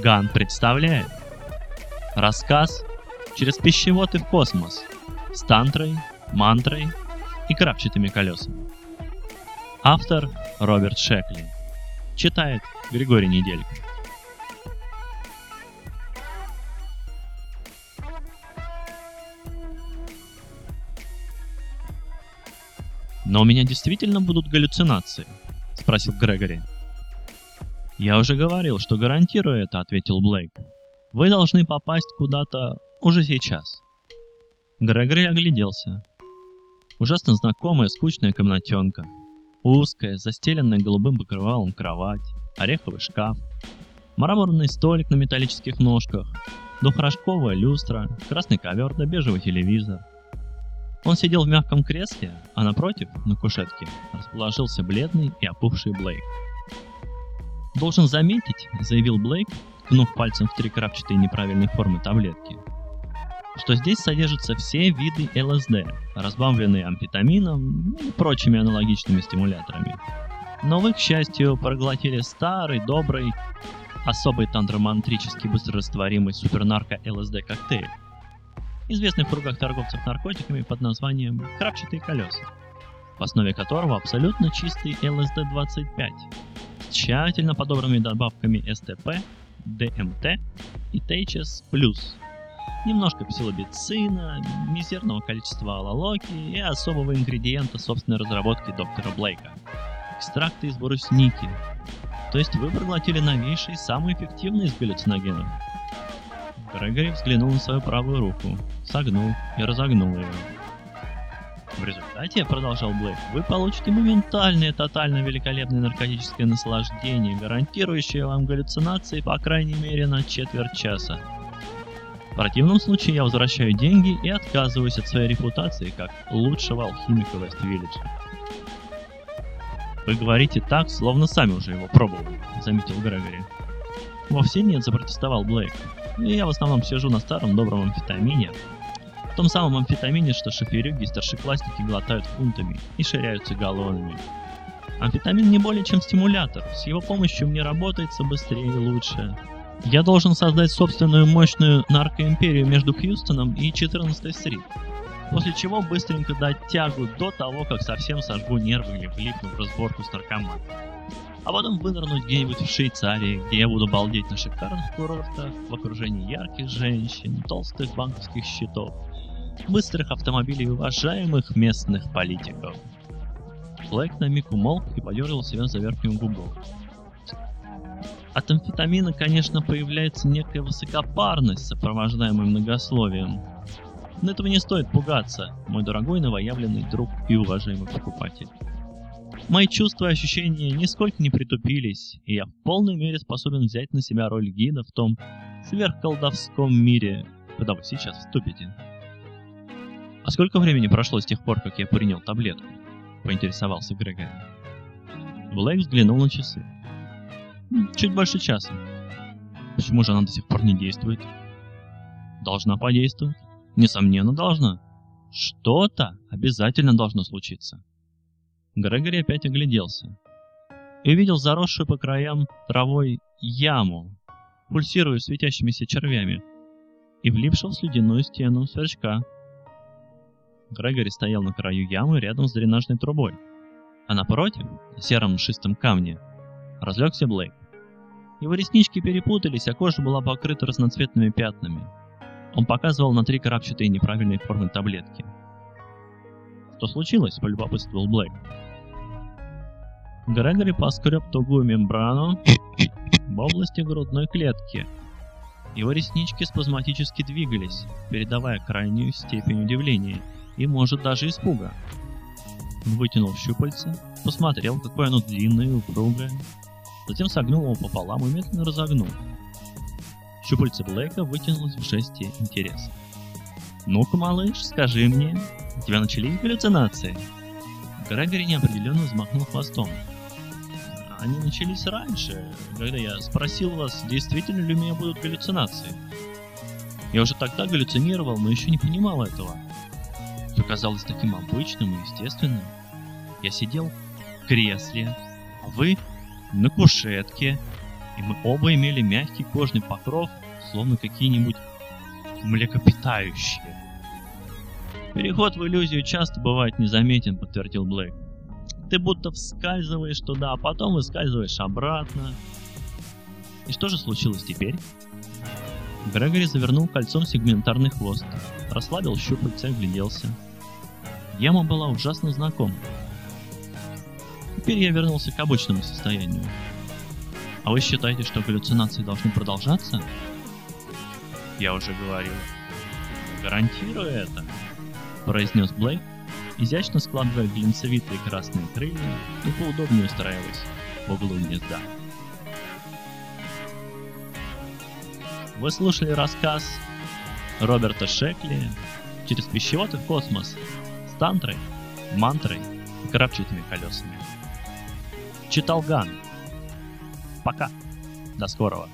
Ган представляет Рассказ «Через пищевод и в космос» с тантрой, мантрой и крапчатыми колесами. Автор Роберт Шекли. Читает Григорий Неделько. «Но у меня действительно будут галлюцинации?» — спросил Грегори. «Я уже говорил, что гарантирую это», — ответил Блейк. «Вы должны попасть куда-то уже сейчас». Грегори огляделся. Ужасно знакомая скучная комнатенка. Узкая, застеленная голубым покрывалом кровать, ореховый шкаф, мраморный столик на металлических ножках, двухрожковая люстра, красный ковер да бежевый телевизор. Он сидел в мягком кресле, а напротив, на кушетке, расположился бледный и опухший Блейк. «Должен заметить», — заявил Блейк, ткнув пальцем в три неправильной формы таблетки, что здесь содержатся все виды ЛСД, разбавленные амфетамином и прочими аналогичными стимуляторами. Но вы, к счастью, проглотили старый, добрый, особый тантромантрический быстрорастворимый супернарко ЛСД коктейль, известный в кругах торговцев наркотиками под названием «крапчатые колеса», в основе которого абсолютно чистый ЛСД-25 с тщательно подобранными добавками СТП, ДМТ и ТХС+, немножко псилобицина, мизерного количества алалоки и особого ингредиента собственной разработки доктора Блейка – экстракты из брусники. То есть вы проглотили новейший, самый эффективный из галлюциногенов – Грегори взглянул на свою правую руку, согнул и разогнул ее. В результате, продолжал Блэк, вы получите моментальное, тотально великолепное наркотическое наслаждение, гарантирующее вам галлюцинации по крайней мере на четверть часа. В противном случае я возвращаю деньги и отказываюсь от своей репутации как лучшего алхимика Вест-Виллиджа. Вы говорите так, словно сами уже его пробовали, заметил Грегори. Вовсе нет, запротестовал Блейк. Я в основном сижу на старом добром амфетамине. В том самом амфетамине, что шоферюги и старшеклассники глотают фунтами и ширяются галлонами. Амфетамин не более чем стимулятор. С его помощью мне работается быстрее и лучше. Я должен создать собственную мощную наркоимперию между Хьюстоном и 14-й стрит. После чего быстренько дать тягу до того, как совсем сожгу нервы или влипну в разборку с наркоманом а потом вынырнуть где-нибудь в Швейцарии, где я буду балдеть на шикарных курортах, в окружении ярких женщин, толстых банковских счетов, быстрых автомобилей уважаемых местных политиков. Блэк на миг умолк и подергал себя за верхнюю губу. От амфетамина, конечно, появляется некая высокопарность, сопровождаемая многословием. Но этого не стоит пугаться, мой дорогой новоявленный друг и уважаемый покупатель. Мои чувства и ощущения нисколько не притупились, и я в полной мере способен взять на себя роль гида в том сверхколдовском мире, куда вы сейчас вступите. А сколько времени прошло с тех пор, как я принял таблетку? Поинтересовался Грегори. Блэк взглянул на часы. Чуть больше часа. Почему же она до сих пор не действует? Должна подействовать. Несомненно, должна. Что-то обязательно должно случиться. Грегори опять огляделся и увидел заросшую по краям травой яму, пульсируя светящимися червями, и влипшего в слюдяную стену сверчка. Грегори стоял на краю ямы рядом с дренажной трубой, а напротив, на сером шистом камне, разлегся Блейк. Его реснички перепутались, а кожа была покрыта разноцветными пятнами. Он показывал на три крапчатые неправильные формы таблетки. «Что случилось?» – полюбопытствовал Блейк. Грегори поскреб тугую мембрану в области грудной клетки. Его реснички спазматически двигались, передавая крайнюю степень удивления и, может, даже испуга. Он вытянул щупальце, посмотрел, какое оно длинное и упругое, затем согнул его пополам и медленно разогнул. Щупальце Блейка вытянулось в жесте интереса. «Ну-ка, малыш, скажи мне, у тебя начались галлюцинации?» Грегори неопределенно взмахнул хвостом они начались раньше, когда я спросил вас, действительно ли у меня будут галлюцинации. Я уже тогда галлюцинировал, но еще не понимал этого. Все казалось таким обычным и естественным. Я сидел в кресле, а вы на кушетке, и мы оба имели мягкий кожный покров, словно какие-нибудь млекопитающие. Переход в иллюзию часто бывает незаметен, подтвердил Блейк. Ты будто вскальзываешь туда, а потом выскальзываешь обратно. И что же случилось теперь? Грегори завернул кольцом сегментарный хвост, расслабил щупальца и гляделся. Яма была ужасно знакома. Теперь я вернулся к обычному состоянию. А вы считаете, что галлюцинации должны продолжаться? Я уже говорил. Гарантирую это, произнес Блейк, изящно складывая глинцевитые красные крылья и поудобнее устраиваясь в углу гнезда. Вы слушали рассказ Роберта Шекли «Через пищевод и в космос» с тантрой, мантрой и крапчатыми колесами. Читал Ган. Пока. До скорого.